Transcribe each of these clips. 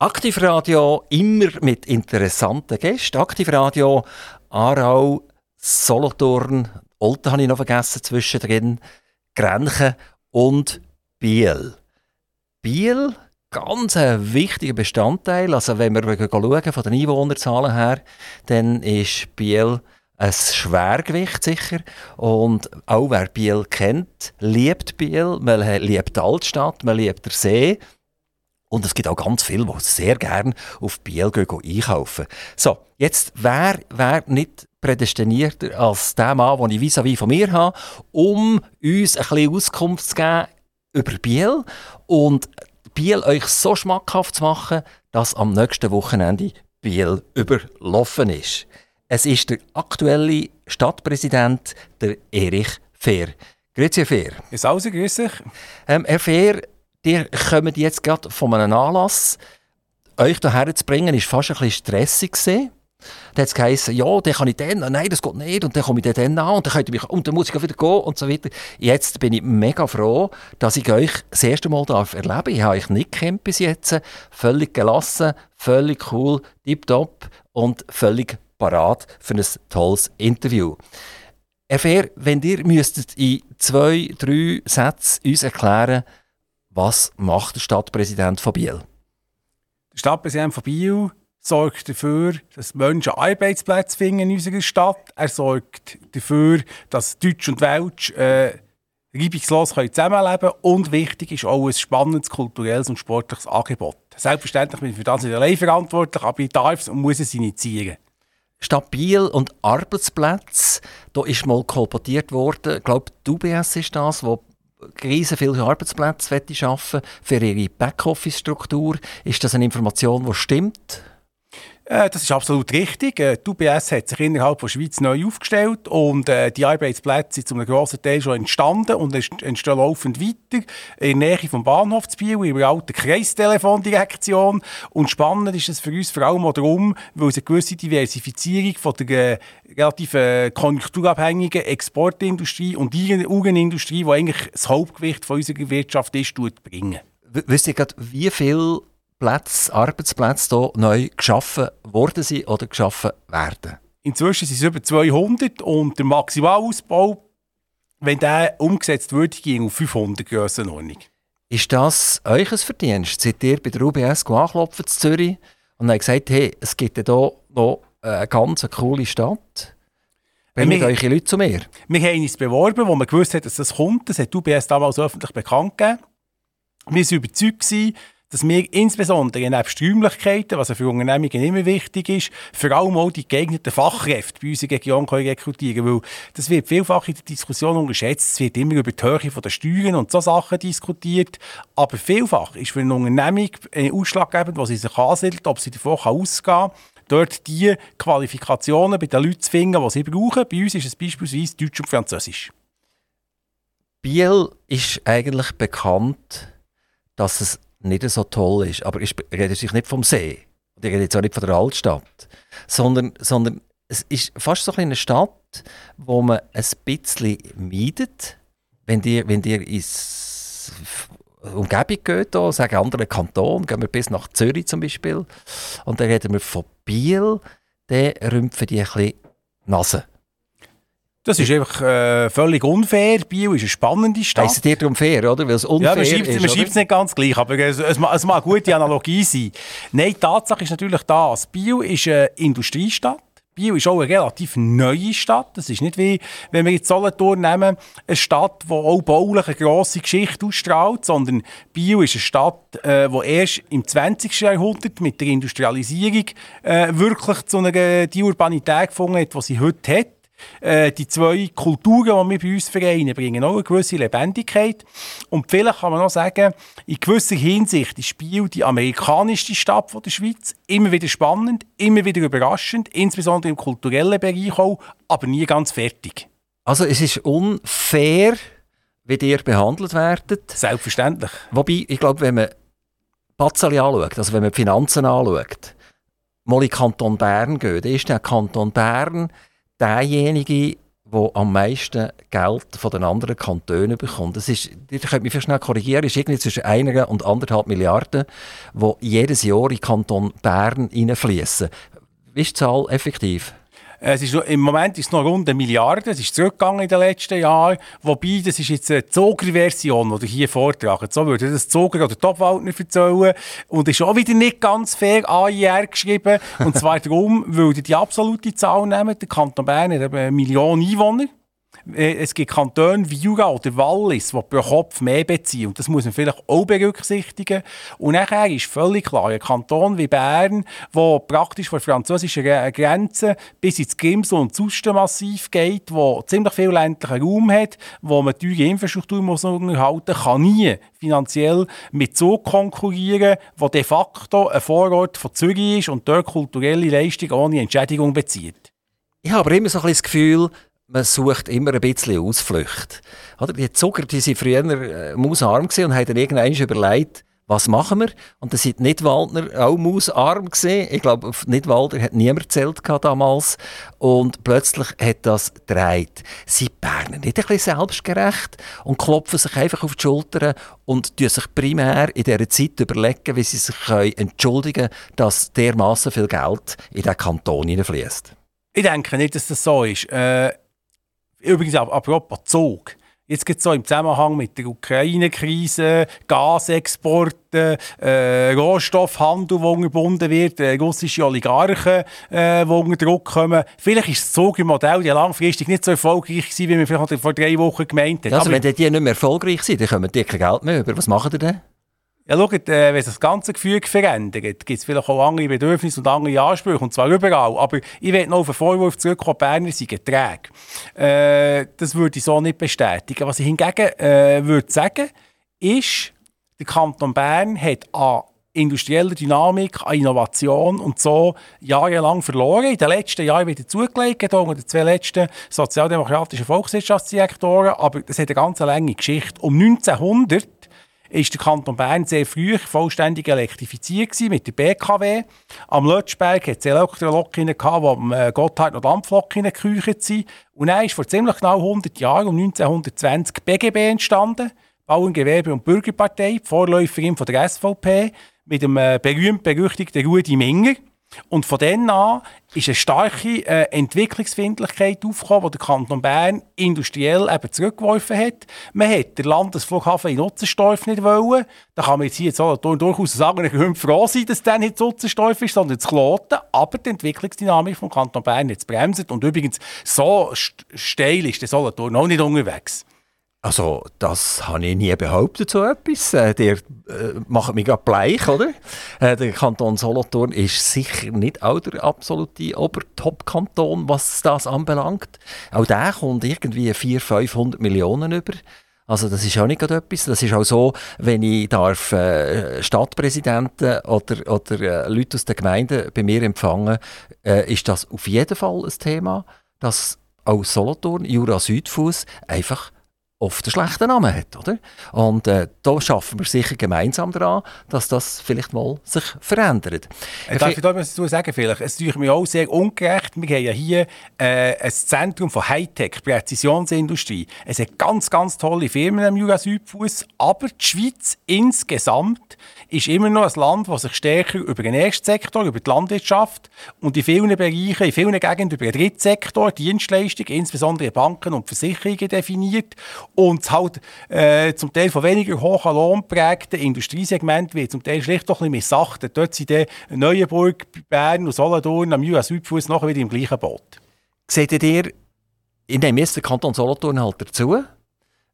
Aktivradio immer mit interessanten Gästen. Aktivradio Aarau, Solothurn, Olten habe ich noch vergessen zwischendrin, Grenchen und Biel. Biel, ganz ein wichtiger Bestandteil. Also wenn wir schauen von den Einwohnerzahlen her, dann ist Biel ein Schwergewicht sicher. Und auch wer Biel kennt, liebt Biel. Man liebt die Altstadt, man liebt den See. Und es gibt auch ganz viele, die sehr gerne auf Biel gehen, gehen einkaufen. So, jetzt, wer, wer nicht prädestinierter als der Mann, den ich vis-à-vis von mir habe, um uns ein bisschen Auskunft zu geben über Biel und Biel euch so schmackhaft zu machen, dass am nächsten Wochenende Biel überlaufen ist. Es ist der aktuelle Stadtpräsident, der Erich Fehr. Grüezi, Herr Fehr. Ist also grüß Ähm, Herr Fehr, ihr kommt jetzt gerade von einem Anlass. Euch hierher zu bringen, war fast ein bisschen stressig. Dann hat es geheißen, ja, dann kann ich dann, nein, das geht nicht, und dann komme ich dann an, und dann, könnt ihr mich, und dann muss ich wieder gehen, und so weiter. Jetzt bin ich mega froh, dass ich euch das erste Mal darf erleben darf. Ich habe euch nicht kennt bis jetzt. Völlig gelassen, völlig cool, tipptopp und völlig parat für ein tolles Interview. Herr Fair, wenn ihr müsstet in zwei, drei Sätzen uns erklären, was macht der Stadtpräsident von Biel? Der Stadtpräsident von Biel sorgt dafür, dass Menschen Arbeitsplätze finden in unserer Stadt. Er sorgt dafür, dass Deutsch und Welsch äh, reibungslos zusammenleben können. Und wichtig ist auch ein spannendes kulturelles und sportliches Angebot. Selbstverständlich bin ich für das nicht allein verantwortlich, aber ich darf es und muss es initiieren. Stabil und Arbeitsplätze, da ist mal kolportiert worden, ich glaube, die UBS ist das, wo riesen viele Arbeitsplätze schaffen für ihre Backoffice-Struktur. Ist das eine Information, die stimmt? Äh, das ist absolut richtig. Äh, die UBS hat sich innerhalb der Schweiz neu aufgestellt und äh, die Arbeitsplätze sind zu einem grossen Teil schon entstanden und entstehen laufend weiter in der Nähe vom Bahnhof zu Biel, in der alten Kreisstelefondirektion. Und spannend ist es für uns vor allem auch darum, weil es eine gewisse Diversifizierung von der relativ konjunkturabhängigen Exportindustrie und der Uhrenindustrie, die eigentlich das Hauptgewicht von unserer Wirtschaft ist, bringen. Wisst ihr gerade, wie viel Plätze, Arbeitsplätze hier neu geschaffen worden sind oder geschaffen werden? Inzwischen sind es über 200 und der Maximalausbau, wenn der umgesetzt würde, ging auf 500 Grössenordnung. Ist das euch ein Verdienst? Seid ihr bei der UBS angeklopft in Zürich und habt gesagt, hey, es gibt hier noch eine ganz coole Stadt? Bringt eure Leute zu mir? Wir haben uns beworben, wo man gewusst hat, dass das kommt. Das hat UBS damals öffentlich bekannt gegeben. Wir waren überzeugt, dass wir insbesondere neben Räumlichkeiten, was für Unternehmungen immer wichtig ist, vor allem auch die geeigneten Fachkräfte bei unserer Region rekrutieren können. Weil das wird vielfach in der Diskussion unterschätzt. Es wird immer über die Höhe der Steuern und so Sachen diskutiert. Aber vielfach ist für eine Unternehmung ausschlaggebend, wo sie sich ansiedelt, ob sie davon ausgehen kann, dort die Qualifikationen bei den Leuten zu finden, die sie brauchen. Bei uns ist es beispielsweise Deutsch und Französisch. Biel ist eigentlich bekannt, dass es nicht so toll ist. Aber ich rede sich nicht vom See. Ich rede jetzt auch nicht von der Altstadt. Sondern, sondern es ist fast so eine Stadt, wo man ein bisschen meidet, wenn ihr, wenn ihr ins Umgebung geht, hier, sagen andere Kanton, gehen wir bis nach Zürich zum Beispiel, und dann reden wir von Biel, dann rümpfen die ein bisschen Nase. Das ist einfach äh, völlig unfair. Biel ist eine spannende Stadt. Heißt dir darum fair, oder? Weil es unfair ja, man schreibt, ist. Man schreibt es nicht ganz gleich, aber es, es, es mag eine gute Analogie sein. Nein, die Tatsache ist natürlich das. Biel ist eine Industriestadt. Biel ist auch eine relativ neue Stadt. Das ist nicht wie, wenn wir jetzt Solothurn nehmen, eine Stadt, die auch baulich eine grosse Geschichte ausstrahlt, sondern Biel ist eine Stadt, äh, die erst im 20. Jahrhundert mit der Industrialisierung äh, wirklich zu einer die Urbanität gefunden hat, die sie heute hat. Äh, die zwei Kulturen, die wir bei uns vereinen, bringen auch eine gewisse Lebendigkeit. Und vielleicht kann man noch sagen, in gewisser Hinsicht ist Biel die amerikanischste Stadt der Schweiz. Immer wieder spannend, immer wieder überraschend, insbesondere im kulturellen Bereich auch, aber nie ganz fertig. Also es ist unfair, wie ihr behandelt werdet. Selbstverständlich. Wobei, ich glaube, wenn man Pazzali anschaut, also wenn man die Finanzen anschaut, mal in Kanton Bern geht, dann ist der Kanton Bern derjenige, der am meisten Geld von den anderen Kantonen bekommt. Das ist, ihr könnt mich schnell korrigieren, ist irgendwie zwischen einer und anderthalb Milliarden, die jedes Jahr in den Kanton Bern reinfließen. Ist die Zahl effektiv? Es ist, Im Moment ist es noch rund eine Milliarde. Es ist zurückgegangen in den letzten Jahren. Wobei, das ist jetzt eine Zoger-Version, die hier vortragen. So würde das Zoger oder Topwaldner erzählen. Und ist auch wieder nicht ganz fair AIR geschrieben. Und zwar darum, weil die absolute Zahl nehmen. Der Kanton Bern hat eine Million Einwohner. Äh, es gibt Kantone wie Jura oder Wallis, die pro Kopf mehr beziehen. Und das muss man vielleicht auch berücksichtigen. Und nachher ist völlig klar, ein Kanton wie Bern, der praktisch von der französischen Grenze bis ins Grimsel und Zustenmassiv geht, wo ziemlich viel ländlichen Raum hat, wo man teure Infrastruktur muss unterhalten kann, nie finanziell mit Zug konkurrieren, wo de facto ein Vorort von Zürich ist und dort kulturelle Leistung ohne Entschädigung bezieht. Ich habe aber immer so ein bisschen das Gefühl, man sucht immer ein bisschen Ausflucht. Oder? Die Zucker die waren früher äh, mausarm und haben dann irgendwann überlegt, was machen wir? Und dann sind Nidwaldner auch mausarm gesehen. Ich glaube, auf Nidwalder hat niemand erzählt damals. Und plötzlich hat das gedreht. Sind Berner nicht ein bisschen selbstgerecht und klopfen sich einfach auf die Schultern und tun sich primär in dieser Zeit überlegen, wie sie sich entschuldigen können, dass dermaßen viel Geld in diesen Kanton hineinfließt? Ich denke nicht, dass das so ist. Äh Übrigens, apropos Zug. Jetzt geht es so im Zusammenhang mit der Ukraine-Krise, Gasexporte, äh, Rohstoffhandel, der gebunden wird, äh, russische Oligarchen, äh, die unter Druck kommen. Vielleicht ist das Zug-Modell ja langfristig nicht so erfolgreich gewesen, wie man vielleicht vor drei Wochen gemeint hat. Ja, also wenn die nicht mehr erfolgreich sind, dann kommen die kein Geld mehr über. Was machen die denn? Ja, schaut, äh, wenn sich das ganze Gefüge verändert, gibt es vielleicht auch andere Bedürfnisse und andere Ansprüche, und zwar überall. Aber ich will noch auf den Vorwurf zurückkommen, Berner sind Geträge. Äh, das würde ich so nicht bestätigen. Was ich hingegen äh, würde sagen, ist, der Kanton Bern hat an industrieller Dynamik, an Innovation und so jahrelang verloren. In den letzten Jahren wieder zugelegt, unter den zwei letzten sozialdemokratischen Volkswirtschaftsdirektoren. Aber das hat eine ganz lange Geschichte. Um 1900 ist der Kanton Bern sehr früh vollständig elektrifiziert gewesen, mit der BKW. Am Lötschberg hat es Elektrolokomotiven die am äh, Gotthard noch Dampflokomotiven gekücht sind. Und dann ist vor ziemlich genau 100 Jahren, um 1920, BGB entstanden. Bauern, Gewerbe und Bürgerpartei, Vorläuferin von der SVP, mit dem äh, berühmt-berüchtigten Rudi Minger. Und von dann an ist eine starke äh, Entwicklungsfindlichkeit aufgekommen, die der Kanton Bern industriell eben zurückgeworfen hat. Man hat den Landesflughafen in Utzenstorf nicht wollen. Da kann man jetzt hier so durchaus sagen, ich bin froh sein, dass der nicht Utzenstorf ist, sondern zu Kloten. Aber die Entwicklungsdynamik vom Kanton Bern jetzt bremst. Und übrigens, so steil ist der Solothurn auch nicht unterwegs. Also, das habe ich nie behauptet, so etwas. Äh, der äh, macht mich gerade bleich, oder? Äh, der Kanton Solothurn ist sicher nicht auch der absolute Obertop-Kanton, was das anbelangt. Auch der kommt irgendwie 400, 500 Millionen über. Also das ist auch nicht etwas. Das ist auch so, wenn ich darf äh, Stadtpräsidenten oder, oder äh, Leute aus der Gemeinde bei mir empfangen, äh, ist das auf jeden Fall ein Thema, dass auch Solothurn, Jura Südfuss einfach oft einen schlechten Namen hat, oder? Und äh, da schaffen wir sicher gemeinsam daran, dass das vielleicht mal sich verändert. Äh, darf ich da etwas dazu sagen vielleicht? Es ist mir auch sehr ungerecht. Wir haben ja hier äh, ein Zentrum von Hightech, Präzisionsindustrie. Es hat ganz, ganz tolle Firmen am Jura Südfuss, aber die Schweiz insgesamt ist immer noch ein Land, das sich stärker über den ersten Sektor, über die Landwirtschaft und in vielen Bereichen, in vielen Gegenden über den dritten Sektor, Dienstleistungen, insbesondere Banken und Versicherungen definiert und halt äh, zum Teil von weniger hohen Lohn prägten Industriesegment wird zum Teil schlicht doch ein bisschen missachtet. Dort sind dann Neuenburg, Bern und Solothurn am Jura Südfuss nachher wieder im gleichen Boot. Seht ihr, in dem ersten Kanton Solothurn halt dazu,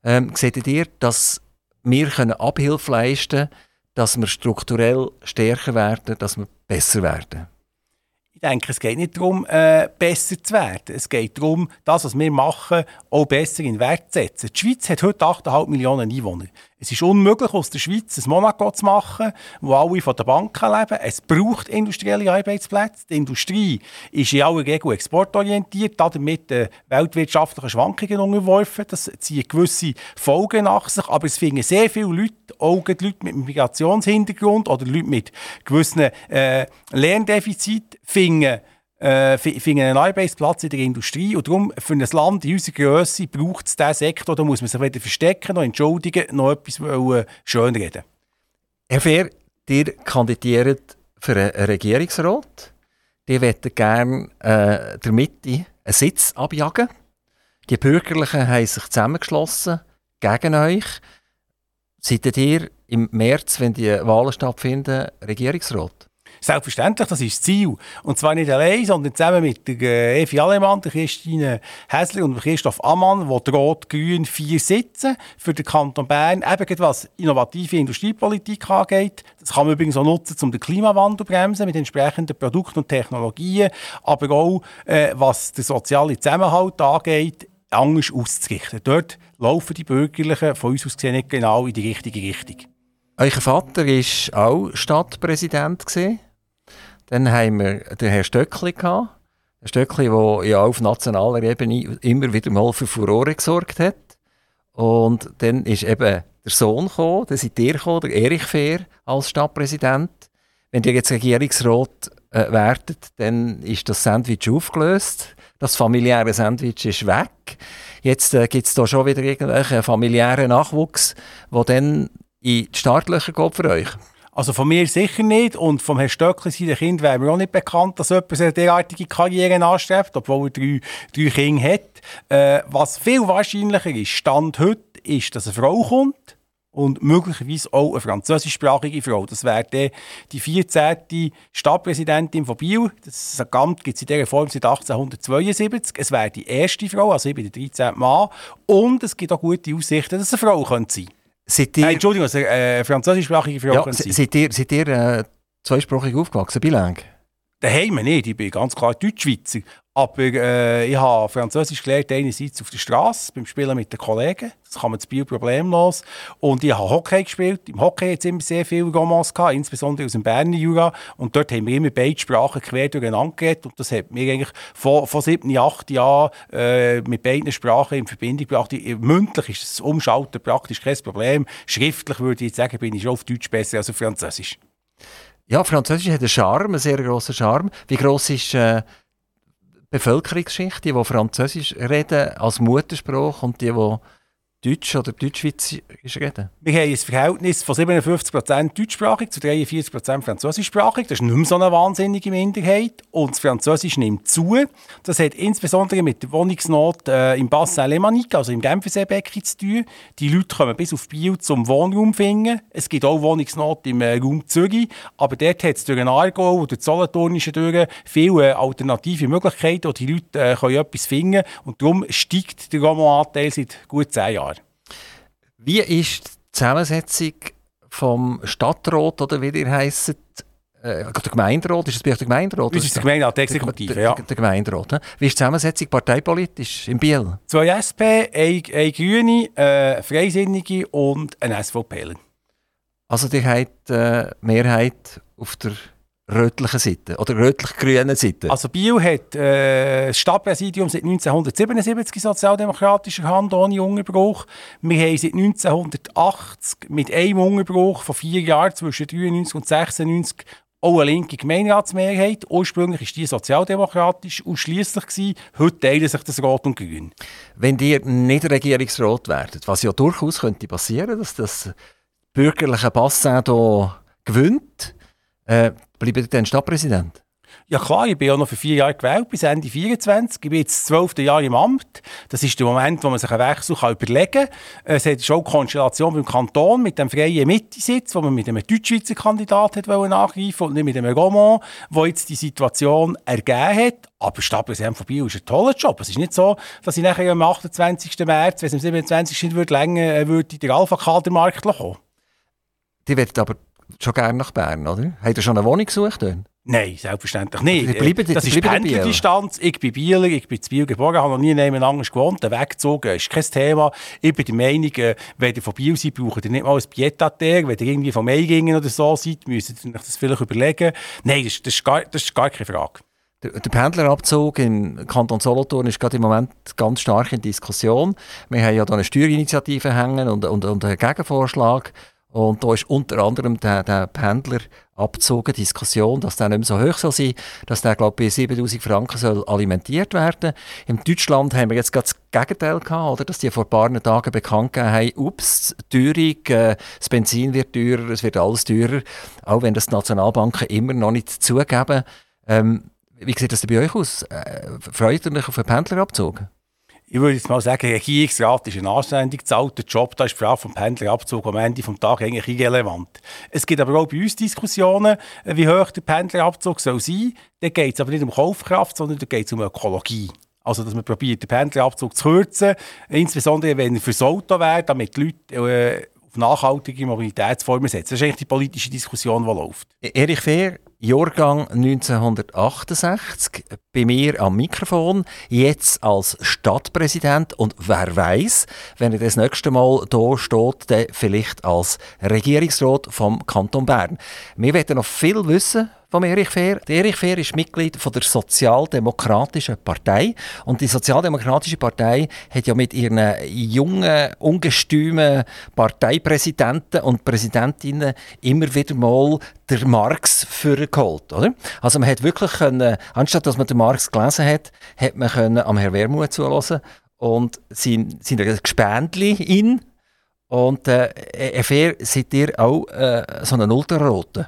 ähm, seht ihr, dass wir können Abhilfe leisten können, dass wir strukturell stärker werden, dass wir besser werden? Ich denke, es geht nicht darum, äh, besser zu werden. Es geht darum, das, was wir machen, auch besser in Wert zu setzen. Die Schweiz hat heute 8,5 Millionen Einwohner. Es ist unmöglich, aus der Schweiz ein Monaco zu machen, wo alle von der Banken leben. Es braucht industrielle Arbeitsplätze. Die Industrie ist in aller Regel exportorientiert, damit äh, weltwirtschaftlichen Schwankungen unterworfen. Das zieht gewisse Folgen nach sich. Aber es finden sehr viele Leute, auch Leute mit Migrationshintergrund oder Leute mit gewissen äh, Lerndefizit, finden äh, finden einen Arbeitsplatz in der Industrie. Und darum, für ein Land in unserer Größe braucht es diesen Sektor, da muss man sich weder verstecken, noch entschuldigen, noch etwas wollen, schönreden. Herr Fehr, ihr kandidiert für einen Regierungsrat. Die möchten gerne äh, der Mitte einen Sitz abjagen. Die Bürgerlichen haben sich zusammengeschlossen gegen euch. Seid ihr im März, wenn die Wahlen stattfinden, Regierungsrat? Selbstverständlich, das ist das Ziel. Und zwar nicht allein, sondern zusammen mit der äh, Evi Alemann, der Christine Häsler und Christoph Ammann, wo rot-grün vier sitzen für den Kanton Bern, eben was innovative Industriepolitik angeht. Das kann man übrigens auch nutzen, um den Klimawandel zu bremsen mit entsprechenden Produkten und Technologien, aber auch äh, was den sozialen Zusammenhalt angeht, anders auszurichten. Dort laufen die Bürgerlichen von uns aus gesehen nicht genau in die richtige Richtung. Euer Vater war auch Stadtpräsident. Dann haben wir den Herrn Stöckli gehabt. Herr Stöckli, der ja auf nationaler Ebene immer wieder mal für Furore gesorgt hat. Und dann ist eben der Sohn gekommen, dann seid ihr gekommen, der Erich Fehr als Stadtpräsident. Wenn ihr jetzt Regierungsrat äh, werdet, dann ist das Sandwich aufgelöst. Das familiäre Sandwich ist weg. Jetzt äh, gibt es da schon wieder irgendwelchen familiären Nachwuchs, der dann in die Startlöcher geht für euch. Also von mir sicher nicht und vom Herrn Stöckli, seinem Kind, wäre mir auch nicht bekannt, dass jemand eine derartige Karriere anstrebt, obwohl er drei, drei Kinder hat. Äh, was viel wahrscheinlicher ist, Stand heute, ist, dass eine Frau kommt und möglicherweise auch eine französischsprachige Frau. Das wäre die 14. Stadtpräsidentin von Biel. Das Amt gibt es in dieser Form seit 1872. Es wäre die erste Frau, also ich bin der 13. Mann. Und es gibt auch gute Aussichten, dass es eine Frau sein könnte. Seid ihr, äh, Entschuldigung, äh, französischsprachige Frau ja, seid ihr, seid ihr äh, zweisprachig aufgewachsen, bilang? Daheim nicht, ich bin ganz klar Deutschschweizer. Aber äh, ich habe Französisch gelernt, einerseits auf der Straße, beim Spielen mit den Kollegen. Das kann man zu Biel problemlos. Und ich habe Hockey gespielt. Im Hockey hat es immer sehr viele Romans gehabt, insbesondere aus dem Berner Jura. Und dort haben wir immer beide Sprachen quer durcheinander geredet. Und das hat mir eigentlich vor, vor sieben, acht Jahren äh, mit beiden Sprachen in Verbindung gebracht. Mündlich ist das Umschalten praktisch kein Problem. Schriftlich würde ich jetzt sagen, bin ich schon auf Deutsch besser als auf Französisch. Ja, Französisch hat einen Charme, einen sehr grossen Charme. Wie gross ist äh, Bevölkerungsschicht, die, Französisch reden als Muttersprache und die, die Deutsch oder Deutschschweizerisch reden? Wir haben ein Verhältnis von 57% deutschsprachig zu 43% französischsprachig. Das ist nicht mehr so eine wahnsinnige Minderheit. Und das Französisch nimmt zu. Das hat insbesondere mit der Wohnungsnot äh, im Bassin Lemanique, also im Genferseebecken, zu tun. Die Leute kommen bis auf Biel zum Wohnraum finden. Es gibt auch Wohnungsnot im äh, Raum Zürich. Aber dort hat es durch den Aargau oder die Solothurnische durch viele äh, alternative Möglichkeiten, wo die Leute äh, können etwas finden können. Und darum steigt der Roman-Anteil seit gut zehn Jahren. Wie ist die Zusammensetzung vom Stadtrat oder wie ihr heisst, äh, der Gemeinderat, ist es bei euch der Gemeinderat? Das ist der Gemeinderat, der Exekutive, ja. Der, der Gemeinderat. Ne? Wie ist die Zusammensetzung parteipolitisch in Biel? Zwei SP, ein, ein Grüne, äh, Freisinnige und ein SVP. Also die habt äh, Mehrheit auf der rötlichen Seite oder rötlich-grünen Seite? Also Biel hat äh, das Stadtpräsidium seit 1977 sozialdemokratischer Hand ohne Unterbruch. Wir haben seit 1980 mit einem Unterbruch von vier Jahren zwischen 93 und 96 auch eine linke Gemeinderatsmehrheit. Ursprünglich war die sozialdemokratisch ausschließlich. Heute teilen sich das Rot und Grün. Wenn ihr nicht Regierungsrat werdet, was ja durchaus könnte passieren, dass das bürgerliche Bassin hier gewinnt, äh, bleibt ihr dann Stadtpräsident? Ja klar, ich bin ja noch für vier Jahre gewählt, bis Ende 24. Ich bin jetzt das zwölfte Jahr im Amt. Das ist der Moment, wo man sich einen Wechsel kann überlegen kann. Es hat schon eine Konstellation beim Kanton mit dem freien Mitte-Sitz, wo man mit einem Deutschschweizer Kandidat hat angreifen und nicht mit einem Roman, wo jetzt die Situation ergeben hat. Aber Stadtpräsident von Biel ist ein toller Job. Es ist nicht so, dass ich nachher am 28. März, wenn es am 27. nicht würde, länger äh, würde in den Alpha-Kadermarkt kommen. Die werden aber schon gerne nach Bern, oder? Habt ihr schon eine Wohnung gesucht? Dort? Nein, selbstverständlich nicht. Also bleiben, das ist Pendlerdistanz. Ich bin Bieler, ich bin zu Biel geboren, habe noch nie nebeneinander gewohnt. Der Wegzug ist kein Thema. Ich bin der Meinung, äh, wenn ihr von Biel seid, braucht ihr nicht mal ein Pied Wenn ihr irgendwie von Meigingen oder so seid, müsst ihr euch das vielleicht überlegen. Nein, das, das, ist, gar, das ist gar keine Frage. Der, der Pendlerabzug im Kanton Solothurn ist gerade im Moment ganz stark in Diskussion. Wir haben ja da eine Steuerinitiative hängen und, und, und einen Gegenvorschlag. Und da ist unter anderem der, der Pendlerabzug eine Diskussion, dass der nicht mehr so hoch soll sein dass der, glaube ich, bei 7000 Franken soll alimentiert werden In Deutschland haben wir jetzt gerade das Gegenteil gehabt, oder? dass die vor ein paar Tagen bekannt gegeben haben, ups, Teuerung, äh, das Benzin wird teurer, es wird alles teurer, auch wenn das die Nationalbanken immer noch nicht zugeben. Ähm, wie sieht das bei euch aus? Äh, freut ihr euch auf einen Pendlerabzug? Ich würde jetzt mal sagen, Regierungsrat ist ein anständig bezahlter Job. Da ist die Frage vom Pendlerabzug am Ende des Tages eigentlich irrelevant. Es gibt aber auch bei uns Diskussionen, äh, wie hoch der Pendlerabzug soll sein. Da geht es aber nicht um Kaufkraft, sondern da geht es um Ökologie. Also, dass man probiert, den Pendlerabzug zu kürzen, insbesondere wenn er fürs Auto wäre, damit die Leute äh, auf nachhaltige Mobilitätsformen setzen. Das ist eigentlich die politische Diskussion, die läuft. Erich Fehr, Jahrgang 1968, bei mir am Mikrofon, jetzt als Stadtpräsident und wer weiß, wenn er das nächste Mal hier steht, dann vielleicht als Regierungsrat vom Kanton Bern. Wir werden noch viel wissen von Erich Fehr. Erich Fehr ist Mitglied von der Sozialdemokratischen Partei und die Sozialdemokratische Partei hat ja mit ihren jungen, ungestümen Parteipräsidenten und Präsidentinnen immer wieder mal der Marx vorgeholt, oder? Also man hat wirklich können, anstatt dass man den Marx gelesen hat, hat man können am Herr Wermuth zulassen und sein, sein Gespendli in und äh, Fehr, seid ihr auch äh, so einen Ultraroten?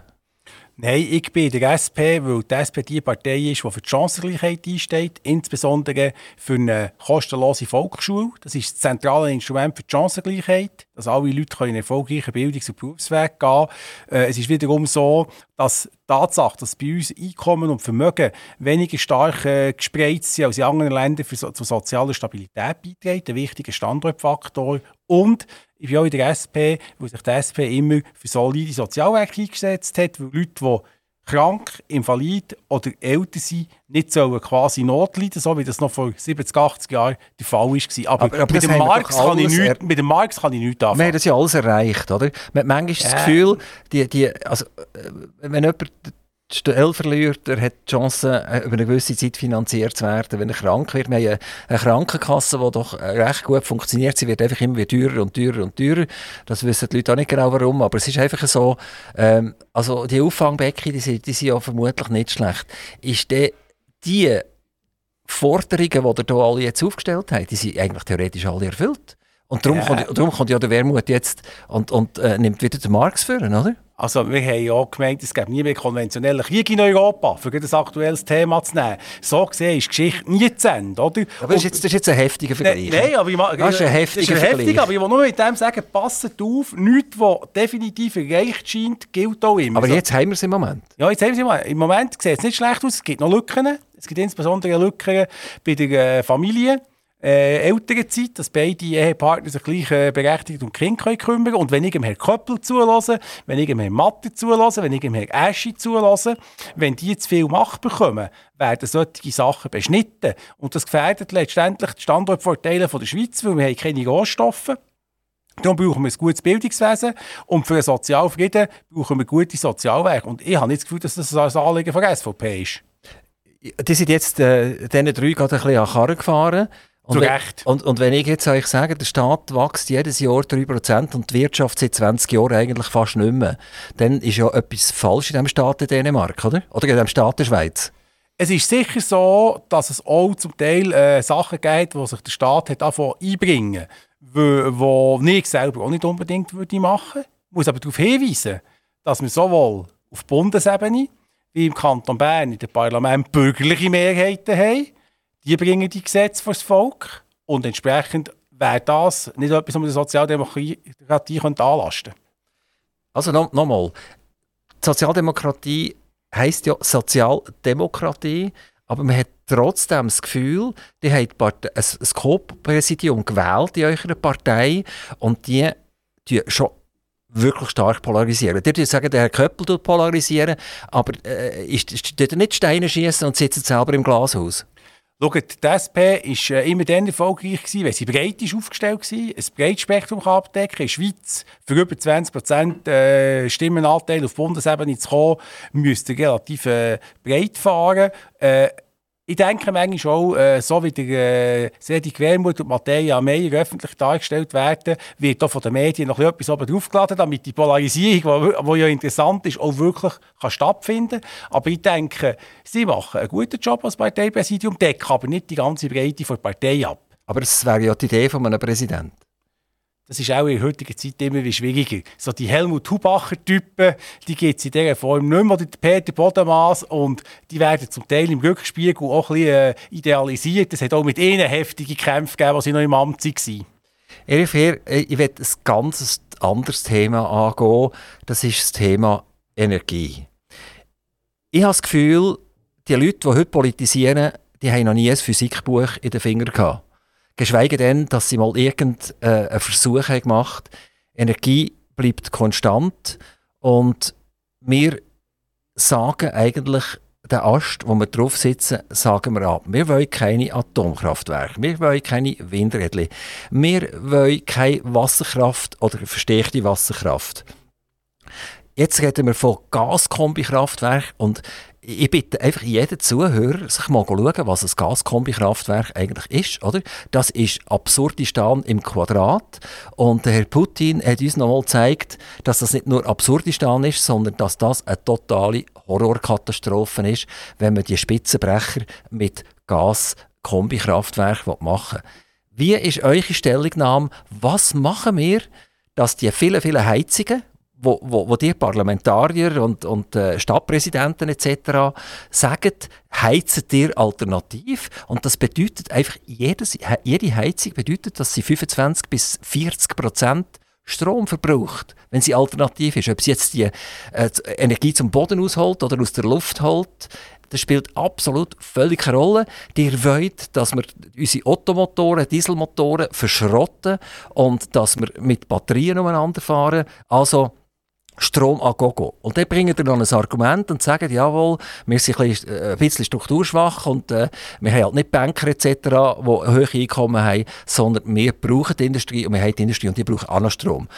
Nein, ich bin der SP, weil die SP die Partei ist, die für die Chancengleichheit einsteht, insbesondere für eine kostenlose Volksschule. Das ist das zentrale Instrument für die Chancengleichheit, dass alle Leute einen erfolgreichen Bildungs- und Berufsweg gehen können. Äh, es ist wiederum so, dass die Tatsache, dass bei uns Einkommen und Vermögen weniger stark äh, gespreizt sind als in anderen Ländern für so, zur sozialen Stabilität beiträgt, ein wichtiger Standortfaktor. Und ich bin auch in der SP, weil sich die SP immer für solide Sozialwerke eingesetzt hat, weil Leute, die krank, invalid oder älter sind, nicht sollen quasi notleiden, so wie das noch vor 70, 80 Jahren der Fall war. Aber, aber, aber mit, dem Marx kann ich nicht, mit dem Marx kann ich nichts anfangen. Wir haben das ja alles erreicht, oder? Man hat manchmal das Gefühl, die, die, also, äh, wenn jemand Er hat die Chance, äh, über eine gewisse Zeit finanziert zu werden, wenn er krank wird. Wir haben eine Krankenkasse, die doch recht gut funktioniert. Sie wird einfach immer teurer und teurer und teurer. Das wissen die Leute auch nicht genau warum, aber es ist einfach so, ähm, also die Auffangbecken, die sind, die sind ja vermutlich nicht schlecht. Ist die, die Forderungen, die ihr hier alle jetzt aufgestellt habt, die sind eigentlich theoretisch alle erfüllt? Und darum, ja. kommt, darum kommt ja der Wermut jetzt und, und äh, nimmt wieder den Marx führen, oder? Also wir haben ja auch gemeint, es gibt nie mehr konventionellen Krieg in Europa, für ein aktuelles Thema zu nehmen. So gesehen ist die Geschichte nie zu Ende, oder? Aber das ist, jetzt, das ist jetzt ein heftiger Vergleich. Nein, aber ich, das ist ein heftiger ist Vergleich. Heftig, aber ich will nur mit dem sagen, passet auf, nichts, was definitiv erreicht scheint, gilt auch immer. Aber jetzt haben wir es im Moment. Ja, jetzt haben wir es im Moment. Im Moment sieht es nicht schlecht aus, es gibt noch Lücken. Es gibt insbesondere Lücken bei der äh, Familie äh, älteren Zeit, dass beide Ehepartner sich gleich äh, berechtigt um Kind können kümmern Und wenn ich dem Herrn Köppel zulasse, wenn ich dem Herrn Matte zulasse, wenn ich dem Herrn Aschi zulasse, wenn die zu viel Macht bekommen, werden solche Sachen beschnitten. Und das gefährdet letztendlich die Standortvorteile der Schweiz, weil wir haben keine Rohstoffe Darum brauchen wir ein gutes Bildungswesen und für den Sozialfrieden brauchen wir gute Sozialwerke. Und ich habe nicht das Gefühl, dass das ein Anliegen von SVP ist. Die sind jetzt äh, diesen drei gerade ein bisschen an Karren gefahren. Und Zu Recht. Und, und wenn ich jetzt euch sage, der Staat wächst jedes Jahr 3% und die Wirtschaft seit 20 Jahren eigentlich fast nicht mehr, dann ist ja etwas falsch in dem Staat in Dänemark, oder? Oder in dem Staat der Schweiz. Es ist sicher so, dass es auch zum Teil äh, Sachen gibt, die sich der Staat hat einbringen wo, wo ich selber auch nicht unbedingt würde machen würde. Ich muss aber darauf hinweisen, dass wir sowohl auf Bundesebene wie im Kanton Bern in den Parlament bürgerliche Mehrheiten haben die bringen die Gesetze vor das Volk und entsprechend wäre das nicht etwas, was man der Sozialdemokratie anlasten könnte. Also nochmal, no die Sozialdemokratie heisst ja Sozialdemokratie, aber man hat trotzdem das Gefühl, die haben ein, Co-Präsidium gewählt in eurer Partei und die die schon wirklich stark polarisieren. Die sagen, der Herr Köppel polarisieren, aber äh, ist, ist, ist nicht Steine schießen und sitzt selber im Glashaus? Schaut, die SP war äh, immer dann erfolgreich, gewesen, weil sie breit ist aufgestellt war, ein breites Spektrum kann abdecken In der Schweiz für über 20 Prozent äh, Stimmenanteil auf Bundesebene zu kommen, müsste relativ äh, breit fahren. Äh, ich denke manchmal auch, äh, so wie der äh, Sedi Quermut und Matthäa Meyer öffentlich dargestellt werden, wird auch von den Medien noch etwas oben draufgeladen, damit die Polarisierung, die ja interessant ist, auch wirklich kann stattfinden. Aber ich denke, sie machen einen guten Job als Parteipräsidium, decken aber nicht die ganze Breite der Partei ab. Aber das wäre ja die Idee von einem Präsidenten. Das ist auch in der heutigen Zeit immer schwieriger. So die Helmut Hubacher-Typen, die gibt es in dieser Form nicht mehr, oder Peter Bodemas, und die werden zum Teil im Rückspiegel auch ein bisschen äh, idealisiert. Es hat auch mit ihnen heftige Kämpfe gegeben, als sie noch im Amt waren. Erich Fair, äh, ich werde ein ganz anderes Thema angehen. Das ist das Thema Energie. Ich habe das Gefühl, die Leute, die heute politisieren, die haben noch nie ein Physikbuch in den Fingern gehabt. Geschweige denn, dass sie mal irgendeinen äh, Versuch haben gemacht Energie bleibt konstant und wir sagen eigentlich, den Ast, wo wir drauf sitzen, sagen wir ab. Wir wollen keine Atomkraftwerke, wir wollen keine Windräder, wir wollen keine Wasserkraft oder verstärkte Wasserkraft. Jetzt reden wir von Gaskombikraftwerken und ich bitte einfach jeden Zuhörer, sich mal schauen, was ein Gaskombikraftwerk eigentlich ist. Oder? Das ist Absurdistan im Quadrat. Und der Herr Putin hat uns nochmal gezeigt, dass das nicht nur Absurdistan ist, sondern dass das eine totale Horrorkatastrophe ist, wenn man die Spitzenbrecher mit Gaskombikraftwerk machen will. Wie ist eure Stellungnahme? Was machen wir, dass die vielen, vielen Heizungen, wo, wo, wo die Parlamentarier und, und äh, Stadtpräsidenten etc. sagen, heizen ihr alternativ. Und das bedeutet einfach, jedes, jede Heizung bedeutet, dass sie 25 bis 40 Prozent Strom verbraucht, wenn sie alternativ ist. Ob sie jetzt die äh, Energie zum Boden ausholt oder aus der Luft holt, das spielt absolut völlig keine Rolle. Ihr wollt, dass wir unsere Ottomotoren, Dieselmotoren verschrotten und dass wir mit Batterien umeinander fahren. Also Strom an Gogo. Und dann bringen dann noch ein Argument und sagen, jawohl, wir sind ein bisschen, äh, strukturschwach und äh, wir haben halt nicht Banker etc., die hohe Einkommen haben, sondern wir brauchen die Industrie und wir haben die Industrie und die brauchen auch noch Strom.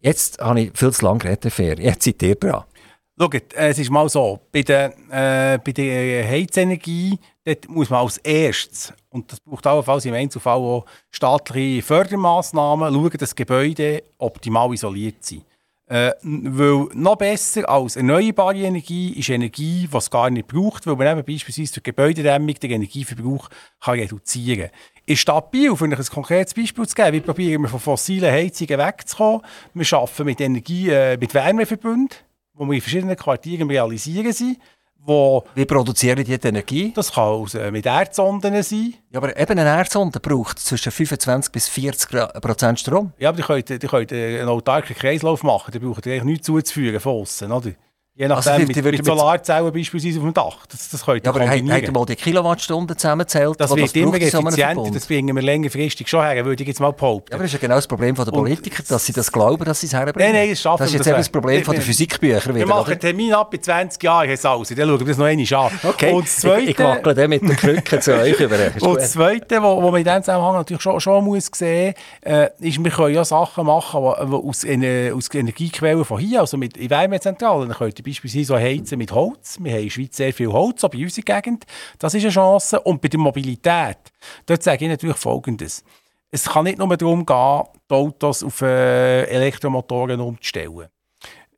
Jetzt habe ich viel zu lange geredet, Fair. Jetzt seid ihr dran. Schaut, es ist mal so, bei der, äh, bei der Heizenergie dort muss man als erstes, und das braucht allenfalls im Einzelfall auch staatliche Fördermaßnahmen, schauen, dass Gebäude optimal isoliert sind. Äh, weil noch besser als erneuerbare Energie ist Energie, die es gar nicht braucht, weil man eben beispielsweise durch Gebäudedämmung den Energieverbrauch kann reduzieren kann. In Stadt Biel, um ein konkretes Beispiel zu geben, wir probieren von fossilen Heizungen wegzukommen. Wir arbeiten mit Energie, äh, mit Wärmeverbünden, die wir in verschiedenen Quartieren realisieren sind. Wo Wie produzieren die die Energie? Das kann aus, äh, mit Erdsonden sein. Ja, aber eben eine Erdsonde braucht zwischen 25 bis 40 Prozent Strom. Ja, aber die können, die können einen autarken Kreislauf machen. Die brauchen eigentlich nichts zuzuführen von außen, oder? Je nachdem, also mit, mit Solarzellen beispielsweise auf dem Dach. Das, das könnt ja, aber habt ihr mal die Kilowattstunden zusammenzählt? Das wird das immer effizienter, das bringen wir längerfristig schon her, würde ich jetzt mal behaupten. Ja, aber das ist ja genau das Problem der Politiker, dass sie das glauben, dass sie es herbringen. Nein, nein, das schaffen Das ist jetzt eben das Problem von der Physikbücher. Wir machen einen Termin ab in 20 Jahren, Herr Sausi, dann schauen wir das noch einmal an. Okay, und das Zweite, ich, ich wackle dann mit den Krücken zu euch über. Und das Zweite, was man in diesem Zusammenhang natürlich schon, schon muss sehen muss, äh, ist, wir können ja Sachen machen die, aus, aus Energiequellen von hier, also mit Wärmezentralen, dann könnt beispielsweise heizen mit Holz. Wir haben in der Schweiz sehr viel Holz, auch bei unserer Gegend. Das ist eine Chance. Und bei der Mobilität, dort sage ich natürlich Folgendes. Es kann nicht nur darum gehen, die Autos auf äh, Elektromotoren umzustellen.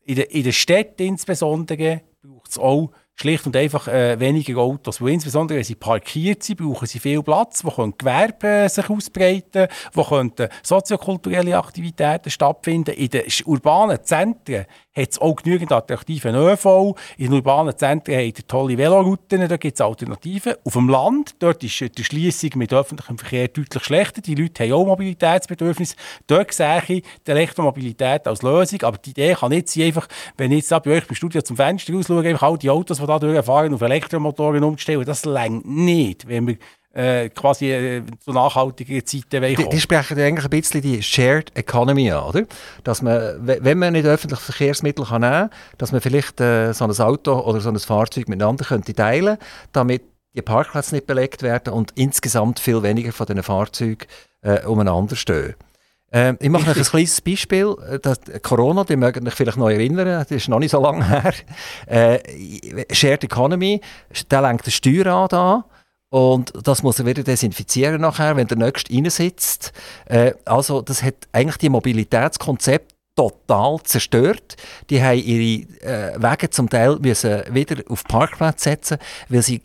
In, de, in den Städten insbesondere braucht es auch schlicht und einfach äh, weniger Autos. Weil insbesondere, wenn sie parkiert sind, brauchen sie viel Platz, wo können Gewerbe äh, sich ausbreiten, wo können soziokulturelle Aktivitäten stattfinden. In den urbanen Zentren hat es auch genügend attraktiven ÖV. In den urbanen Zentren haben ihr tolle Velorouten, da gibt es Alternativen. Auf dem Land, dort ist die Schließung mit öffentlichem Verkehr deutlich schlechter. Die Leute haben auch Mobilitätsbedürfnisse. Dort sehe ich die Elektromobilität als Lösung. Aber die Idee kann nicht sein, einfach, wenn ich jetzt da bei euch im Studio zum Fenster rausschaue, einfach all die Autos, die da durchfahren, auf Elektromotoren umzustellen. Das längt nicht, wenn wir äh, quasi äh, zu nachhaltigen Zeiten die, die sprechen eigentlich ein bisschen die Shared Economy an, oder? Dass man, wenn man nicht öffentliche Verkehrsmittel kann nehmen kann, dass man vielleicht äh, so ein Auto oder so ein Fahrzeug miteinander könnte teilen damit die Parkplätze nicht belegt werden und insgesamt viel weniger von diesen Fahrzeugen äh, umeinander stehen. Ähm, ich mache euch ein kleines Beispiel. Äh, das Corona, die mögen euch vielleicht noch erinnern, das ist noch nicht so lange her. Äh, Shared Economy, der lenkt den Steuerrad an und das muss er wieder desinfizieren nachher, wenn der Nächste reinsitzt. Äh, also das hat eigentlich die Mobilitätskonzept total zerstört. Die haben ihre äh, Wege zum Teil müssen wieder auf Parkplätze setzen, weil sie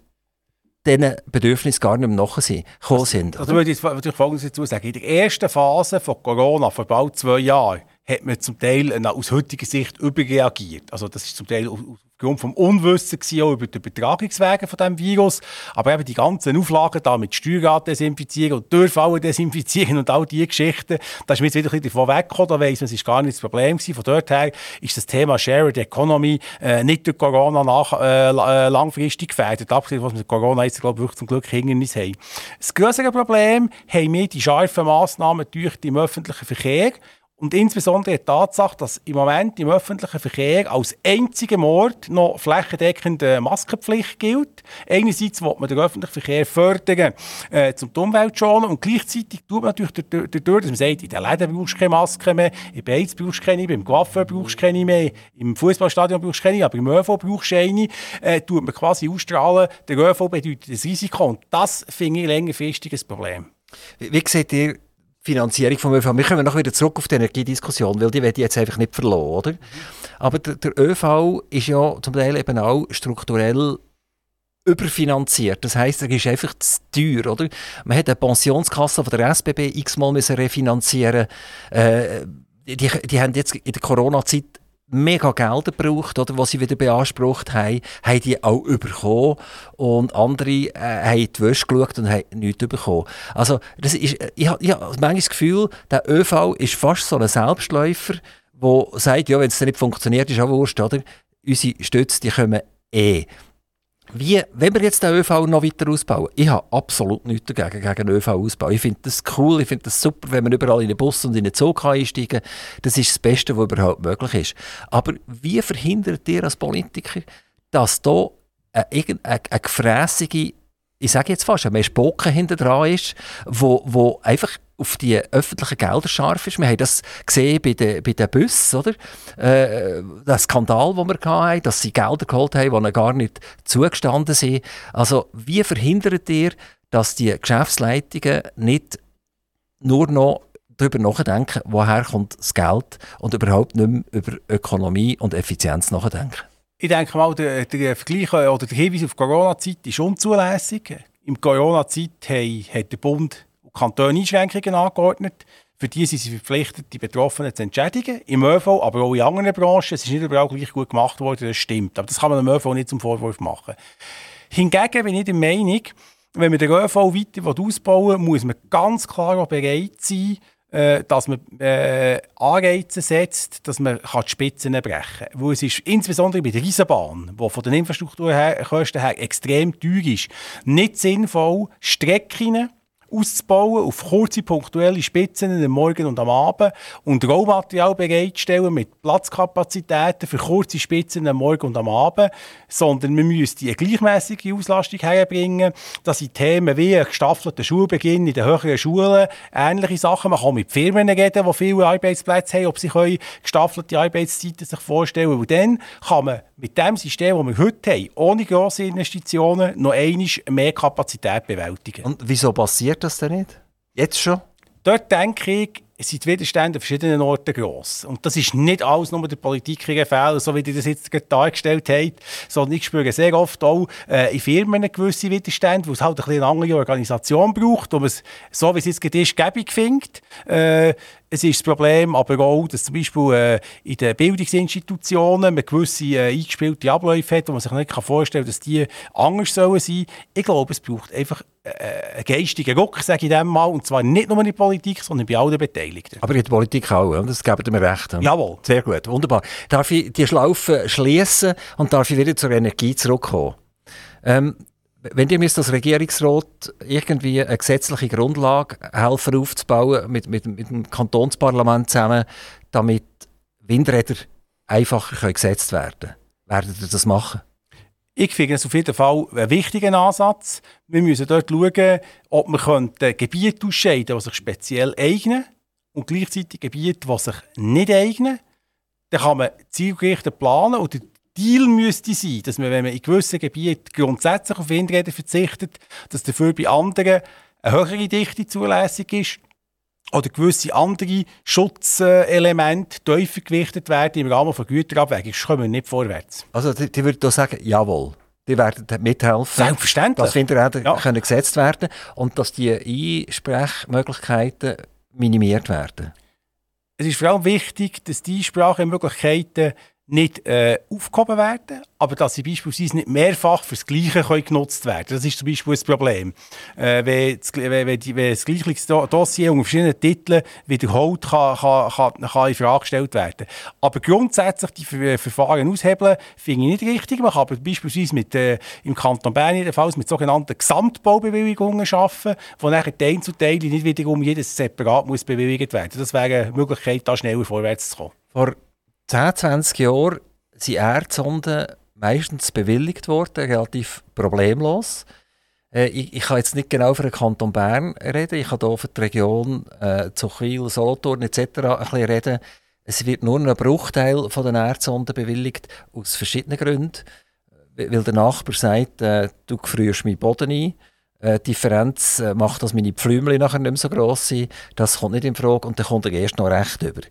diesen Bedürfnissen gar nicht mehr nachgekommen sind. Also, würde ich jetzt Folgendes dazu sagen. In der ersten Phase von Corona, vor bald zwei Jahren, hat man zum Teil aus heutiger Sicht überreagiert. Also das ist zum Teil aufgrund vom Unwissen auch über die Übertragungswege von dem Virus. Aber eben die ganzen Auflagen da mit Steuerrad desinfizieren und Dürrfallen desinfizieren und all diese Geschichten, da ist mir jetzt wieder ein bisschen davon weggekommen. Da weiss man, es ist gar nicht das Problem gewesen. Von dort her ist das Thema Shared Economy äh, nicht durch Corona nach, äh, äh langfristig gefährdet. Abgesehen was wir Corona jetzt, glaube ich, zum Glück Hindernis haben. Das größere Problem haben wir die scharfen Massnahmen durch den öffentlichen Verkehr. Und insbesondere die Tatsache, dass im Moment im öffentlichen Verkehr als einziger Ort noch flächendeckende Maskenpflicht gilt. Einerseits will man den öffentlichen Verkehr fördern, äh, zum Umwelt schonen und gleichzeitig tut man natürlich dadurch, dass man sagt, in den Läden brauchst du keine Maske mehr, in Beiz brauchst du keine, beim Coiffeur brauchst du keine mehr, im Fußballstadion brauchst du keine, aber im ÖV brauchst du eine, äh, tut man quasi ausstrahlen, der ÖV bedeutet das Risiko und das finde ich längerfristig ein Problem. Wie, wie seht ihr Finanzierung vom ÖV. Wir kommen noch wieder zurück auf die Energiediskussion, weil die werde ich jetzt einfach nicht verloren, oder? Aber der, der ÖV ist ja zum Teil eben auch strukturell überfinanziert. Das heißt, er ist einfach zu teuer, oder? Man hat eine Pensionskasse von der SBB x-mal refinanzieren. Äh, die, die haben jetzt in der Corona-Zeit mega Gelder gebraucht, oder, was sie wieder beansprucht haben, haben die auch bekommen. Und andere äh, haben die Wäsche geschaut und haben nichts bekommen. Also, das ist, ich habe hab manchmal das Gefühl, der ÖV ist fast so ein Selbstläufer, der sagt, ja, wenn es nicht funktioniert, ist auch wurscht, oder? Unsere Stütze, die kommen eh. Wie, wenn wir jetzt den ÖV noch weiter ausbauen, ich habe absolut nichts dagegen, gegen den ÖV-Ausbau. Ich finde das cool, ich finde das super, wenn man überall in den Bus und in den Zug einsteigen kann. Das ist das Beste, was überhaupt möglich ist. Aber wie verhindert ihr als Politiker, dass da eine, eine, eine gefräßige ich sage jetzt fast, ein Spocken hinter dran ist, wo, wo einfach auf die öffentlichen Gelder scharf ist. Wir haben das gesehen bei den, bei den Bussen, oder? Äh, der Skandal, den wir hatten, dass sie Gelder geholt haben, die ihnen gar nicht zugestanden sind. Also, wie verhindert ihr, dass die Geschäftsleitungen nicht nur noch darüber nachdenken, woher kommt das Geld und überhaupt nicht mehr über Ökonomie und Effizienz nachdenken? Ich denke mal, der, der Vergleich äh, oder der Hinweis auf die Corona-Zeit ist unzulässig. In Corona-Zeit hat der Bund und Kantone Einschränkungen angeordnet. Für die sind sie verpflichtet, die Betroffenen zu entschädigen. Im ÖV, aber auch in anderen Branchen. Es ist nicht überall gleich gut gemacht worden, das stimmt. Aber das kann man dem ÖV nicht zum Vorwurf machen. Hingegen bin ich der Meinung, wenn man den ÖV weiter ausbauen will, muss man ganz klar auch bereit sein, äh, dass man äh, Anreize setzt, dass man kann die Spitzen brechen kann. Weil es ist insbesondere bei der Eisenbahn, die von den Infrastrukturkosten her extrem teuer ist, nicht sinnvoll, Strecken auszubauen auf kurze punktuelle Spitzen am Morgen und am Abend und Rohmaterial bereitstellen mit Platzkapazitäten für kurze Spitzen am Morgen und am Abend, sondern wir müssen eine gleichmäßige Auslastung herbringen. Das sind Themen wie ein gestaffelter Schulbeginn in den höheren Schulen, ähnliche Sachen. Man kann mit Firmen reden, die viele Arbeitsplätze haben, ob sie können gestaffelte Arbeitszeiten sich vorstellen können. Dann kann man mit dem System, das wir heute haben, ohne grosse Investitionen, noch einmal mehr Kapazität bewältigen. Und wieso passiert das denn nicht? Jetzt schon? Dort denke ich, sind die Widerstände an verschiedenen Orten gross. Und das ist nicht alles nur der Politiker Fehler, so wie ihr das jetzt gerade dargestellt habt, sondern ich spüre sehr oft auch äh, in Firmen gewisse Widerstände, wo es halt ein eine andere Organisation braucht, wo man es, so wie es jetzt ist, gäbig findet. Äh, es ist das Problem aber auch, dass zum Beispiel äh, in den Bildungsinstitutionen man gewisse äh, eingespielte Abläufe hat, wo man sich nicht vorstellen kann, dass die anders sollen sein. Ich glaube, es braucht einfach äh, einen geistigen Ruck, sage ich dem mal, und zwar nicht nur in der Politik, sondern bei allen Beteiligten. Aber in der Politik auch, und das geben mir recht. Jawohl. Sehr gut, wunderbar. Darf ich die Schlaufe schließen und darf ich wieder zur Energie zurückkommen? Ähm, wenn müsst als Regierungsrat irgendwie eine gesetzliche Grundlage helfen aufzubauen mit, mit, mit dem Kantonsparlament zusammen, damit Windräder einfacher können gesetzt werden werdet ihr das machen? Ich finde es auf jeden Fall einen wichtigen Ansatz. Wir müssen dort schauen, ob wir Gebiete ausscheiden können, die sich speziell eignen und gleichzeitig Gebiete, die sich nicht eignen. Dann kann man zielgerichtet planen und Deal müsste sein, dass man, wenn man in gewissen Gebieten grundsätzlich auf Windräder verzichtet, dass dafür bei anderen eine höhere Dichte zulässig ist oder gewisse andere Schutzelemente tiefer gewichtet werden im Rahmen von Güterabwägung, kommen wir nicht vorwärts. Also die, die würde sagen, jawohl. Die werden mithelfen, Selbstverständlich. dass Windräder ja. können gesetzt werden und dass die Einsprechmöglichkeiten minimiert werden. Es ist vor allem wichtig, dass die Einsprachemöglichkeiten nicht äh, aufgehoben werden, aber dass sie beispielsweise nicht mehrfach fürs Gleiche können genutzt werden Das ist zum Beispiel ein Problem. Äh, wenn, das, wenn, das gleiche unter verschiedenen Titeln wiederholt kann, kann, kann, kann in Frage gestellt werden. Aber grundsätzlich die Verfahren aushebeln, finde ich nicht richtig. Man kann aber beispielsweise mit, äh, im Kanton Bern jedenfalls mit sogenannten Gesamtbaubewilligungen arbeiten, wo nachher die Einzelteile nicht wiederum jedes separat muss bewilligt werden. Das wäre eine Möglichkeit, da schneller vorwärts zu kommen. 10, 20 Jahren sind Erdsonden meistens bewilligt worden, relativ problemlos. Äh, ich, ich, kann jetzt nicht genau für den Kanton Bern reden, ich kann hier für die Region äh, Zuchwil, Solothurn etc. ein bisschen reden. Es wird nur ein Bruchteil von den Erdsonden bewilligt, aus verschiedenen Gründen. Weil der Nachbar sagt, äh, du frierst meinen Boden ein. Äh, die Differenz äh, macht, dass meine Pflümchen nachher nicht mehr so gross sind. Das kommt nicht in Frage und dann kommt er erst noch recht über.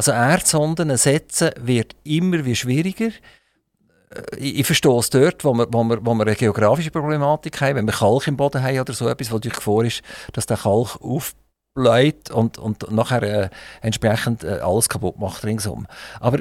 Also Erdsonden setzen wird immer wie schwieriger. Äh, ich, ich verstehe es dort, wo wir, wo, wir, wo wir eine geografische Problematik haben, wenn wir Kalk im Boden haben oder so etwas, wo natürlich vor ist, dass der Kalk aufbläut und, und nachher äh, entsprechend äh, alles kaputt macht ringsum. Aber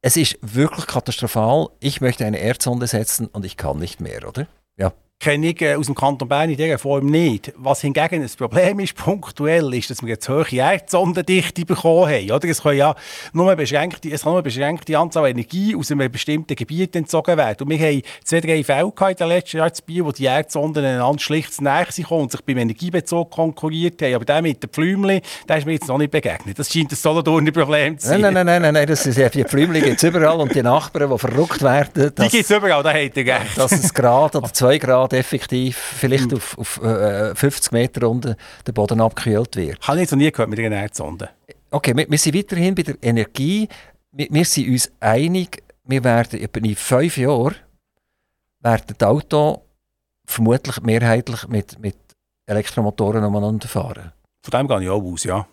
es ist wirklich katastrophal. Ich möchte eine Erdsonde setzen und ich kann nicht mehr, oder? Ja kenne ich äh, aus dem Kanton Bern in dieser Form nicht. Was hingegen ein Problem ist, punktuell, ist, dass wir jetzt hohe Erdsondendichte bekommen haben. Oder? Es, kann ja nur eine beschränkte, es kann nur eine beschränkte Anzahl Energie aus einem bestimmten Gebiet entzogen werden. Und wir haben zwei, drei Fälle in den letzten Jahren zu Biel, wo die Erdsonden einander schlicht näher sind und sich beim Energiebezug konkurriert haben. Aber der mit den Pflümchen, der ist mir jetzt noch nicht begegnet. Das scheint ein Solothurner Problem zu sein. Nein, nein, nein, nein, nein das ist ja, die Pflümchen gibt es überall und die Nachbarn, die verrückt werden. Die gibt es überall, da hat er recht. Dass es Grad oder zwei Grad effektiv vielleicht mhm. auf, auf äh, 50 Meter unten der Boden abgekühlt wird. Habe ich noch nie gehört mit einer Erdsonde. Okay, wir, wir, sind weiterhin bei der Energie. Wir, wir sind uns einig, wir werden in fünf Jahren werden die Autos vermutlich mehrheitlich mit, mit Elektromotoren umeinander fahren. Von dem gehe ich auch aus, ja.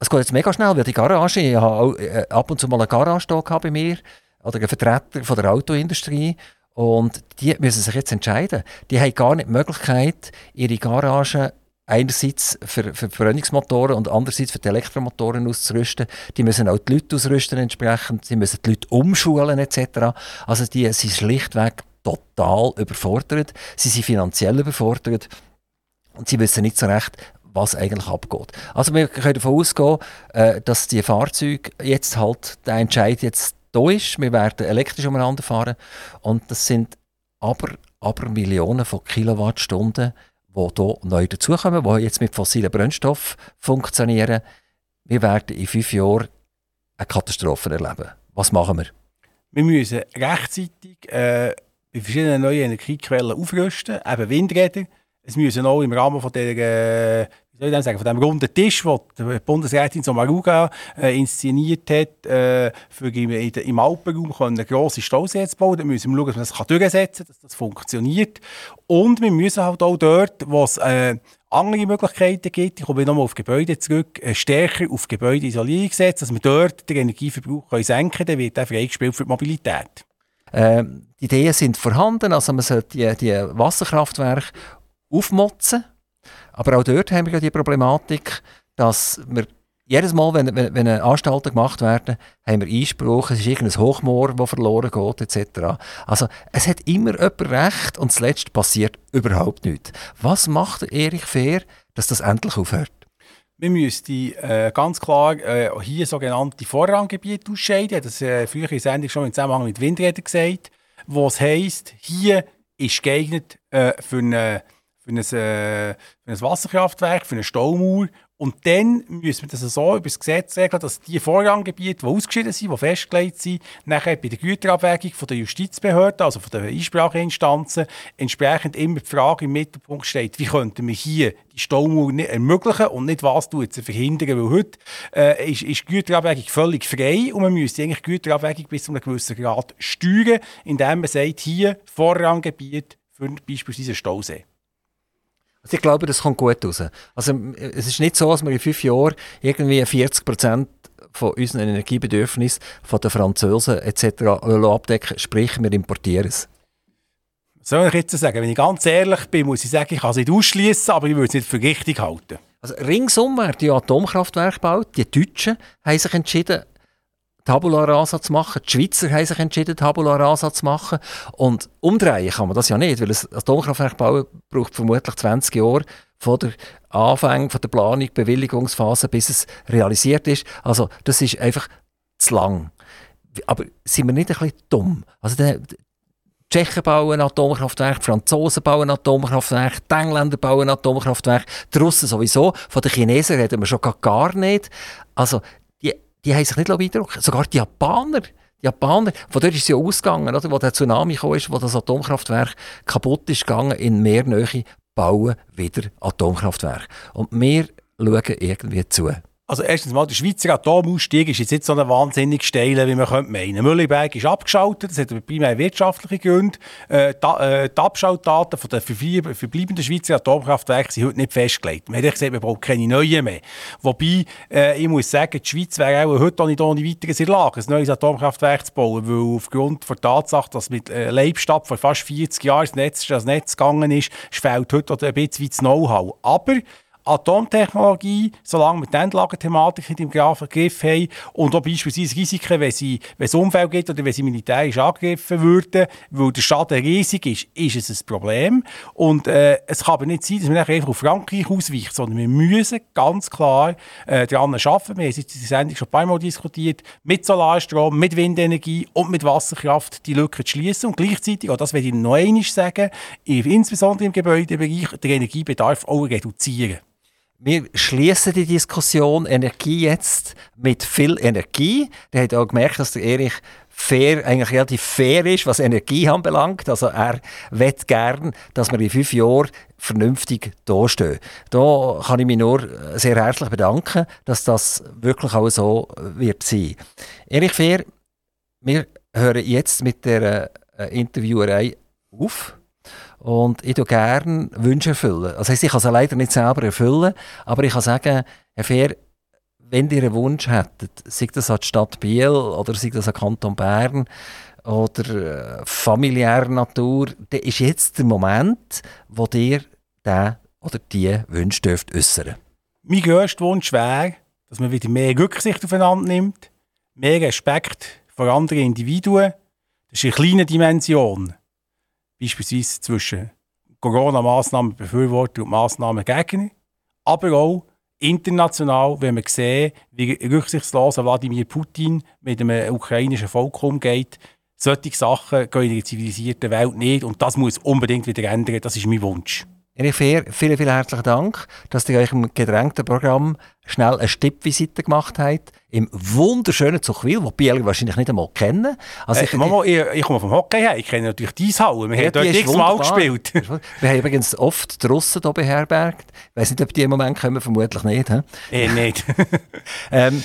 Es geht jetzt mega schnell, weil die Garage, ich habe auch, äh, ab und zu mal eine Garage bei mir, oder einen Vertreter von der Autoindustrie, und die müssen sich jetzt entscheiden. Die haben gar nicht die Möglichkeit, ihre Garage einerseits für, für Verbrennungsmotoren und andererseits für die Elektromotoren auszurüsten. Die müssen auch die Leute ausrüsten entsprechend. Sie müssen die Leute umschulen etc. Also die sind schlichtweg total überfordert. Sie sind finanziell überfordert und sie wissen nicht so recht, was eigentlich abgeht. Also wir können davon ausgehen, äh, dass die Fahrzeuge jetzt halt der Entscheid jetzt da ist. Wir werden elektrisch umeinander fahren. Und das sind aber, aber Millionen von Kilowattstunden, die hier neu dazukommen, die jetzt mit fossilen Brennstoffen funktionieren. Wir werden in fünf Jahren eine Katastrophe erleben. Was machen wir? Wir müssen rechtzeitig äh, bei verschiedenen neuen Energiequellen aufrüsten, eben Windräder. Es müssen auch im Rahmen von der äh, soll ich sagen, von dem runden Tisch, den die Bundesrätin Sommaruga äh, inszeniert hat, äh, für im, im Alpenraum eine grosse Stausee zu bauen. Da müssen wir schauen, dass man das durchsetzen kann, dass das funktioniert. Und wir müssen halt auch dort, wo es äh, andere Möglichkeiten gibt, ich komme nochmal auf Gebäude zurück, äh, stärker auf Gebäudeisolierung setzen, dass wir dort den Energieverbrauch können senken können, dann wird der freigespielt für die Mobilität. Ähm, die Ideen sind vorhanden, also man sollte die, die Wasserkraftwerke aufmotzen aber auch dort haben wir die Problematik, dass wir jedes Mal, wenn, wenn, wenn Anstalten gemacht werden, haben wir Einspruch, es ist irgendein Hochmoor, das verloren geht, etc. Also es hat immer jemand recht und zuletzt passiert überhaupt nichts. Was macht Erich Fehr, dass das endlich aufhört? Wir müssten äh, ganz klar äh, hier sogenannte Vorranggebiete ausscheiden. Das äh, früher in Sendung schon im Zusammenhang mit Windrädern gesagt, wo es heisst, hier ist geeignet äh, für eine für ein, äh, für ein Wasserkraftwerk, für eine Staumauer Und dann müssen wir das so über das Gesetz regeln, dass die Vorranggebiete, die ausgeschieden sind, die festgelegt sind, nachher bei der Güterabwägung von der Justizbehörde, also von den Einspracheinstanzen, entsprechend immer die Frage im Mittelpunkt steht, wie könnten wir hier die Staumauer nicht ermöglichen und nicht was zu verhindern, weil heute äh, ist, ist die Güterabwägung völlig frei und man müsste eigentlich die Güterabwägung bis zu einem gewissen Grad steuern, indem man sagt, hier Vorranggebiet für beispielsweise Stausee. Also ich glaube, das kommt gut raus. Also es ist nicht so, dass wir in fünf Jahren irgendwie 40 Prozent von unseren Energiebedürfnissen von den Franzosen etc. abdecken, sprich wir importieren es. Soll ich jetzt sagen, wenn ich ganz ehrlich bin, muss ich sagen, ich kann es nicht ausschließen, aber ich würde es nicht für richtig halten. Also ringsum werden die Atomkraftwerke gebaut. Die Deutschen haben sich entschieden, Tabula Rasa zu machen. Die Schweizer haben sich entschieden, Tabula Rasa zu machen. Und umdrehen kann man das ja nicht, weil ein Atomkraftwerk bauen braucht vermutlich 20 Jahre von der Anfang von der Planung, Bewilligungsphase, bis es realisiert ist. Also das ist einfach zu lang. Aber sind wir nicht ein bisschen dumm? Also die Tschechen bauen Atomkraftwerke, die Franzosen bauen Atomkraftwerke, die Engländer bauen Atomkraftwerke, die Russen sowieso. Von den Chinesen reden wir schon gar nicht. Also die haben sich nicht beeindrucken Sogar die Japaner, die Japaner, von dort ist es ja ausgegangen, oder, wo der Tsunami kam, wo das Atomkraftwerk kaputt ist gegangen, in Meernähe bauen wieder Atomkraftwerke. Und wir schauen irgendwie zu. Also erstens mal, der Schweizer Atomausstieg ist jetzt nicht so eine wahnsinnig steile, wie man könnte meinen. Mühleberg ist abgeschaltet, das hat primär wirtschaftliche Gründe. Äh, äh, die Abschaltdaten der verbleibenden Schweizer Atomkraftwerke sind heute nicht festgelegt. Man hat gesagt, man braucht keine neuen mehr. Wobei, äh, ich muss sagen, die Schweiz wäre auch heute auch nicht ohne weiteres in der Lage, ein neues Atomkraftwerk zu bauen, weil aufgrund der Tatsache, dass mit äh, Leibstadt vor fast 40 Jahren das Netz, das Netz gegangen ist, fehlt heute ein bisschen das Know-how. Aber Atomtechnologie, solange wir die Endlagerthematik nicht im Griff haben und auch beispielsweise Risiken, wenn, sie, wenn es Unfälle gibt oder wenn sie militärisch angegriffen würden, weil der Schaden riesig ist, ist es ein Problem. Und äh, es kann aber nicht sein, dass wir einfach auf Frankreich ausweichen, sondern wir müssen ganz klar äh, daran arbeiten. Wir haben es in Sendung schon ein paar Mal diskutiert, mit Solarstrom, mit Windenergie und mit Wasserkraft die Lücke zu schließen und gleichzeitig, auch das werde ich noch einmal sagen, insbesondere im Gebäudebereich den Energiebedarf auch reduzieren wir schließen die Diskussion Energie jetzt mit viel Energie. Der hat auch gemerkt, dass der Erich fair, eigentlich relativ fair ist, was Energie anbelangt. Also er wett gern, dass wir in fünf Jahren vernünftig dastehen. Da kann ich mich nur sehr herzlich bedanken, dass das wirklich auch so wird sein. Erich Fair, wir hören jetzt mit der äh, Interviewerei auf. Und ich tue gerne Wünsche erfüllen. Also ich kann sie leider nicht selber erfüllen, aber ich kann sagen, Herr Fair, wenn ihr einen Wunsch hättet, sei das an die Stadt Biel oder sei das an Kanton Bern oder äh, familiärer Natur, dann ist jetzt der Moment, wo ihr den oder die Wünsche dürft äußern. Mein grösster Wunsch wäre, dass man wieder mehr Rücksicht aufeinander nimmt, mehr Respekt vor anderen Individuen. Das ist eine kleine Dimension beispielsweise zwischen Corona-Massnahmen-Befürworter und Massnahmen-Gegner, aber auch international, wenn man sieht, wie rücksichtslos Wladimir Putin mit dem ukrainischen Volk umgeht. Solche Sachen gehen in der zivilisierten Welt nicht und das muss unbedingt wieder ändern. Das ist mein Wunsch. Erich Fehr, vielen, vielen herzlichen Dank, dass ihr euch im gedrängten Programm schnell eine Stippvisite gemacht habt. Im wunderschönen Zuchwil, das Biel wahrscheinlich nicht einmal kennen. Also äh, ich, Mama, ich, ich, komme vom Hockey her, ich kenne natürlich diese Halle. Wir ja, haben dort x-mal gespielt. Wir haben übrigens oft die Russen hier beherbergt. Ich weiß nicht, ob die im Moment kommen, vermutlich nicht. Eh nicht. ähm,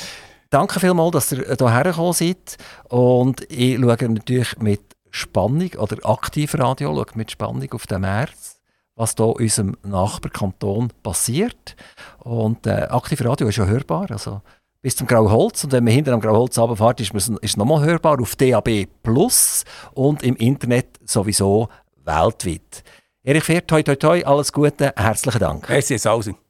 danke vielmals, dass ihr hierher gekommen seid. Und ich schaue natürlich mit Spannung, oder Aktivradio schaue mit Spannung auf den März was hier in unserem Nachbarkanton passiert. Und äh, Aktiv Radio ist ja hörbar, also bis zum Grauholz. Und wenn man hinter am Grauholz runterfährt, ist, ist es nochmal hörbar auf DAB Plus und im Internet sowieso weltweit. Erich Fährt, toi toi toi, alles Gute, herzlichen Dank. Merci, Sausen.